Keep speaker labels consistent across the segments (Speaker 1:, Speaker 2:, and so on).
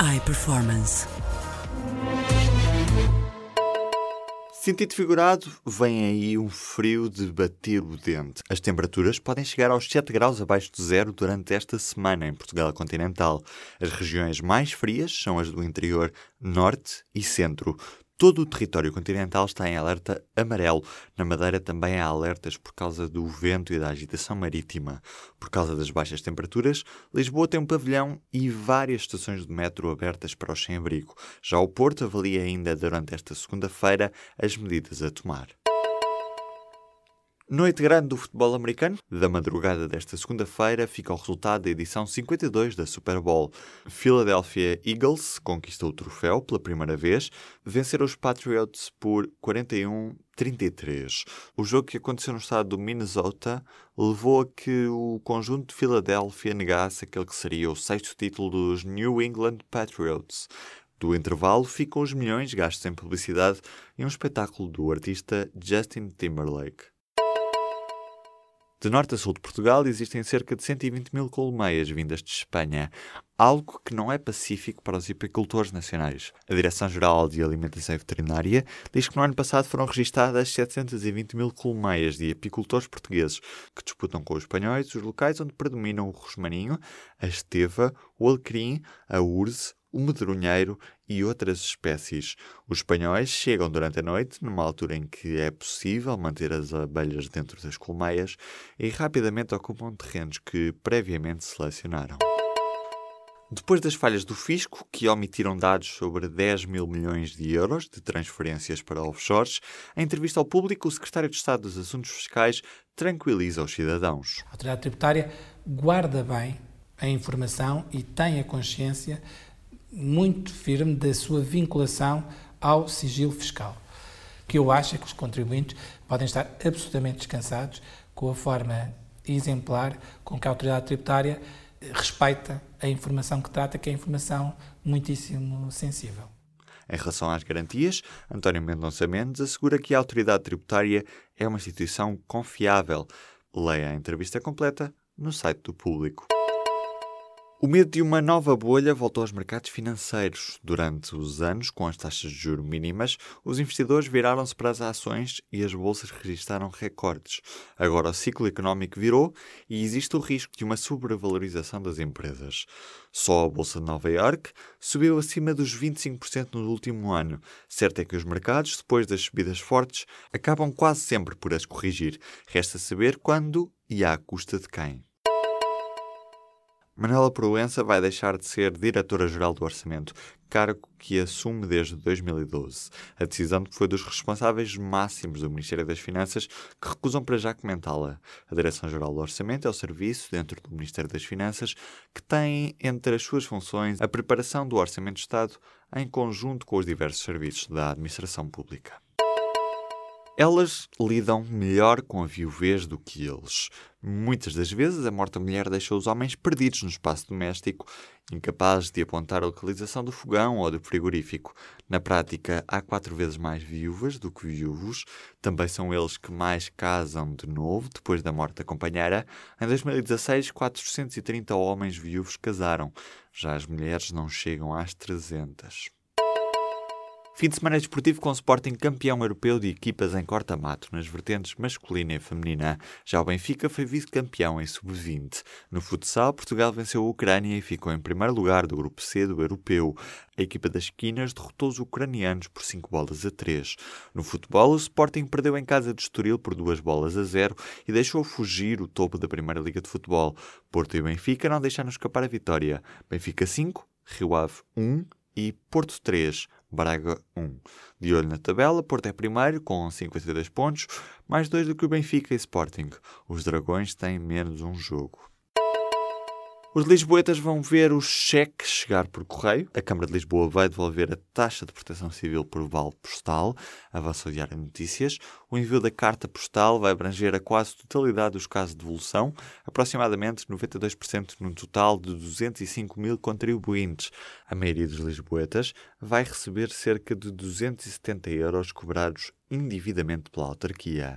Speaker 1: iPerformance.
Speaker 2: Sentido figurado, vem aí um frio de bater o dente. As temperaturas podem chegar aos 7 graus abaixo de zero durante esta semana em Portugal continental. As regiões mais frias são as do interior norte e centro. Todo o território continental está em alerta amarelo. Na Madeira também há alertas por causa do vento e da agitação marítima. Por causa das baixas temperaturas, Lisboa tem um pavilhão e várias estações de metro abertas para os sem-abrigo. Já o Porto avalia ainda durante esta segunda-feira as medidas a tomar. Noite grande do futebol americano. Da madrugada desta segunda-feira fica o resultado da edição 52 da Super Bowl. Philadelphia Eagles conquistou o troféu pela primeira vez, venceram os Patriots por 41-33. O jogo que aconteceu no estado do Minnesota levou a que o conjunto de Filadélfia negasse aquele que seria o sexto título dos New England Patriots. Do intervalo ficam os milhões gastos em publicidade e um espetáculo do artista Justin Timberlake. De norte a sul de Portugal existem cerca de 120 mil colmeias vindas de Espanha, algo que não é pacífico para os apicultores nacionais. A Direção-Geral de Alimentação e Veterinária diz que no ano passado foram registadas 720 mil colmeias de apicultores portugueses, que disputam com os espanhóis os locais onde predominam o rosmaninho, a esteva, o alecrim, a urze, o medronheiro e outras espécies. Os espanhóis chegam durante a noite, numa altura em que é possível manter as abelhas dentro das colmeias, e rapidamente ocupam terrenos que previamente selecionaram. Depois das falhas do fisco, que omitiram dados sobre 10 mil milhões de euros de transferências para offshores, em entrevista ao público, o secretário de Estado dos Assuntos Fiscais tranquiliza os cidadãos.
Speaker 3: A autoridade tributária guarda bem a informação e tem a consciência muito firme da sua vinculação ao sigilo fiscal, que eu acho é que os contribuintes podem estar absolutamente descansados com a forma exemplar com que a autoridade tributária respeita a informação que trata, que é informação muitíssimo sensível.
Speaker 2: Em relação às garantias, António Mendonça Mendes assegura que a autoridade tributária é uma instituição confiável. Leia a entrevista completa no site do público. O medo de uma nova bolha voltou aos mercados financeiros. Durante os anos, com as taxas de juros mínimas, os investidores viraram-se para as ações e as bolsas registraram recordes. Agora o ciclo económico virou e existe o risco de uma sobrevalorização das empresas. Só a Bolsa de Nova York subiu acima dos 25% no último ano. Certo é que os mercados, depois das subidas fortes, acabam quase sempre por as corrigir. Resta saber quando e à custa de quem. Manuela Proença vai deixar de ser Diretora-Geral do Orçamento, cargo que assume desde 2012. A decisão foi dos responsáveis máximos do Ministério das Finanças que recusam para já comentá-la. A Direção-Geral do Orçamento é o serviço, dentro do Ministério das Finanças, que tem entre as suas funções a preparação do Orçamento de Estado em conjunto com os diversos serviços da administração pública. Elas lidam melhor com a viuvez do que eles. Muitas das vezes, a morta mulher deixa os homens perdidos no espaço doméstico, incapazes de apontar a localização do fogão ou do frigorífico. Na prática, há quatro vezes mais viúvas do que viúvos. Também são eles que mais casam de novo depois da morte da companheira. Em 2016, 430 homens viúvos casaram. Já as mulheres não chegam às 300. Fim de semana desportivo com o Sporting campeão europeu de equipas em corta-mato nas vertentes masculina e feminina. Já o Benfica foi vice-campeão em sub-20. No futsal, Portugal venceu a Ucrânia e ficou em primeiro lugar do grupo C do europeu. A equipa das esquinas derrotou os ucranianos por 5 bolas a 3. No futebol, o Sporting perdeu em casa de Estoril por 2 bolas a 0 e deixou fugir o topo da Primeira Liga de Futebol. Porto e Benfica não deixaram escapar a vitória. Benfica 5, Rio Ave 1 e Porto 3, Braga 1. De olho na tabela, Porto é primeiro com 52 pontos, mais dois do que o Benfica e Sporting. Os Dragões têm menos um jogo. Os lisboetas vão ver o cheque chegar por correio. A Câmara de Lisboa vai devolver a taxa de proteção civil por vale postal, avançou o Diário Notícias. O envio da carta postal vai abranger a quase totalidade dos casos de devolução, aproximadamente 92% no total de 205 mil contribuintes. A maioria dos lisboetas vai receber cerca de 270 euros cobrados indevidamente pela autarquia.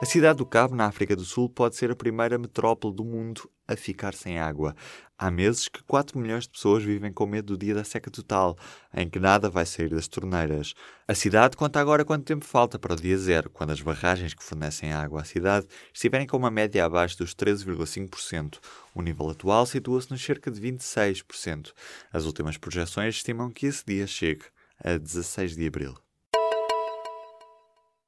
Speaker 2: A cidade do Cabo, na África do Sul, pode ser a primeira metrópole do mundo a ficar sem água. Há meses que 4 milhões de pessoas vivem com medo do dia da seca total, em que nada vai sair das torneiras. A cidade conta agora quanto tempo falta para o dia zero, quando as barragens que fornecem água à cidade estiverem com uma média abaixo dos 13,5%. O nível atual situa-se nos cerca de 26%. As últimas projeções estimam que esse dia chegue a 16 de abril.